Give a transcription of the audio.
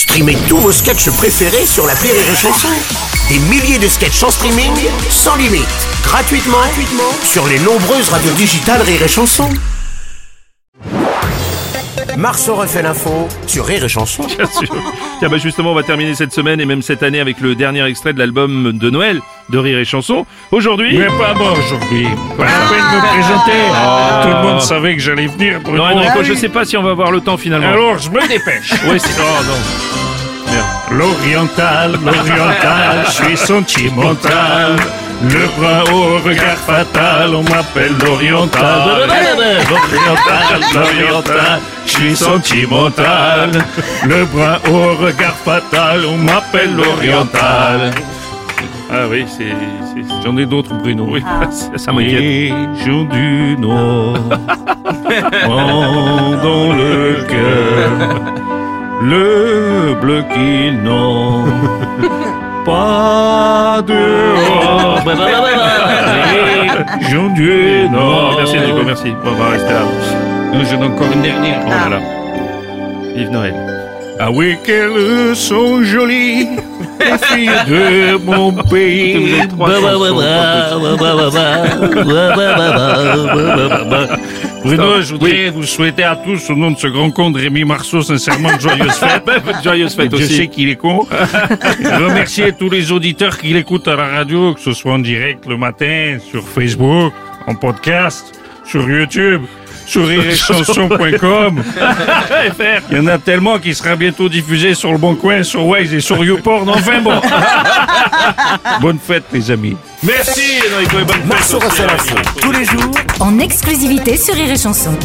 Streamez tous vos sketchs préférés sur la Rire et Chanson. Des milliers de sketchs en streaming, sans limite, gratuitement, gratuitement sur les nombreuses radios digitales Rire et Chanson. Marceau refait l'info sur Rire et Chanson. Bien sûr. Tiens, bah justement, on va terminer cette semaine et même cette année avec le dernier extrait de l'album de Noël de Rire et Chanson. Aujourd'hui. Mais pas moi aujourd'hui. Pas la peine de me présenter. Tout le monde savait que j'allais venir. Bruno. Non, Enrico, je sais pas si on va avoir le temps finalement. Alors je me dépêche. Oui, c'est. Oh non. L'oriental, l'oriental, je suis sentimental. Le bras au regard fatal, on m'appelle l'oriental. L'oriental, l'oriental, je suis sentimental. Le bras au regard fatal, on m'appelle l'oriental. Ah oui, c'est. J'en ai d'autres, Bruno. Oui, ça, ça m'inquiète. Les jours du Nord cœur le bleu qui n'ont pas jours du Oh, Nord. merci Enrico, merci. On va rester là. J'en ai encore une dernière. Oh là là. Vive Noël. Ah oui, qu'elles sont jolies, les filles de mon pays. Bruno, je voudrais vous souhaiter à tous, au nom de ce grand con de Rémi Marceau, sincèrement de joyeuses fêtes. Joyeuse fête Je aussi. sais qu'il est con. Remercier tous les auditeurs qui l'écoutent à la radio, que ce soit en direct le matin, sur Facebook, en podcast, sur YouTube, sur rirechanson.com. Il y en a tellement qui sera bientôt diffusé sur le Bon Coin, sur Waze et sur YouPorn. Enfin bon. Bonne fête, les amis. Merci Enrico et bonne fête aussi, Marceau. tous les jours en exclusivité sur Rire et Chanson.